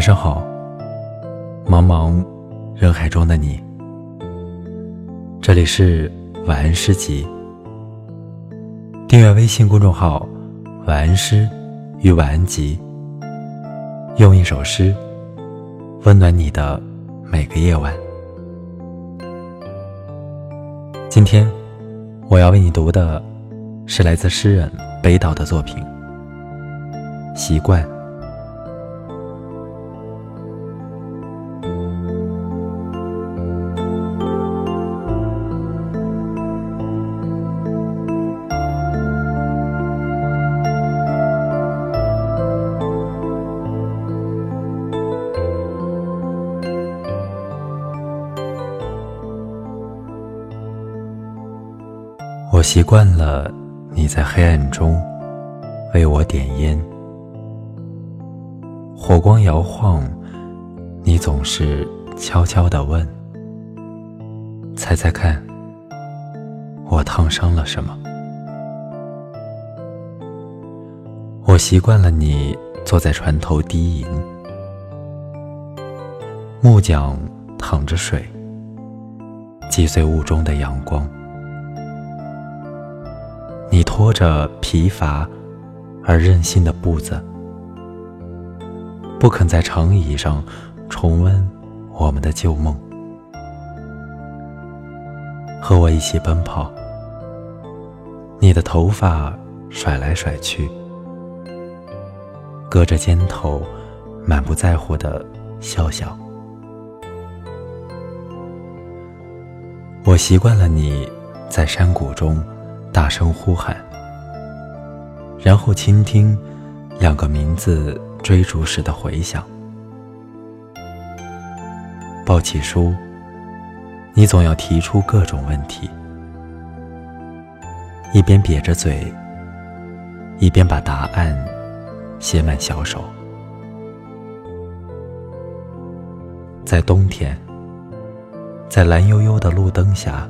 晚上好，茫茫人海中的你。这里是晚安诗集。订阅微信公众号“晚安诗与晚安集”，用一首诗温暖你的每个夜晚。今天我要为你读的是来自诗人北岛的作品《习惯》。我习惯了你在黑暗中为我点烟，火光摇晃，你总是悄悄地问：“猜猜看，我烫伤了什么？”我习惯了你坐在船头低吟，木桨淌着水，击碎雾中的阳光。你拖着疲乏而任性的步子，不肯在长椅上重温我们的旧梦，和我一起奔跑。你的头发甩来甩去，隔着肩头，满不在乎的笑笑。我习惯了你在山谷中。大声呼喊，然后倾听两个名字追逐时的回响。抱起书，你总要提出各种问题，一边瘪着嘴，一边把答案写满小手。在冬天，在蓝悠悠的路灯下。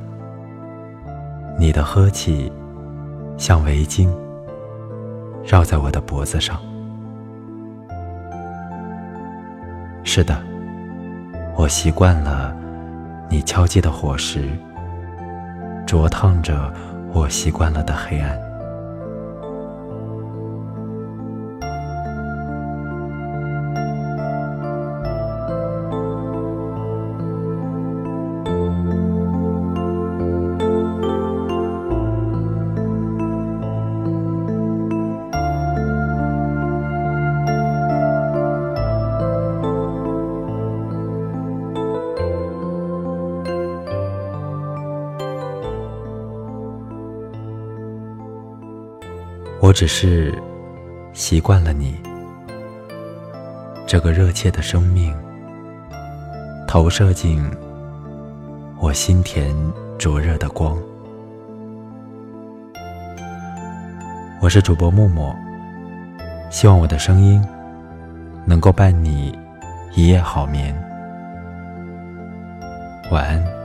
你的呵气，像围巾，绕在我的脖子上。是的，我习惯了你敲击的火石，灼烫着我习惯了的黑暗。我只是习惯了你这个热切的生命，投射进我心田灼热的光。我是主播木木，希望我的声音能够伴你一夜好眠。晚安。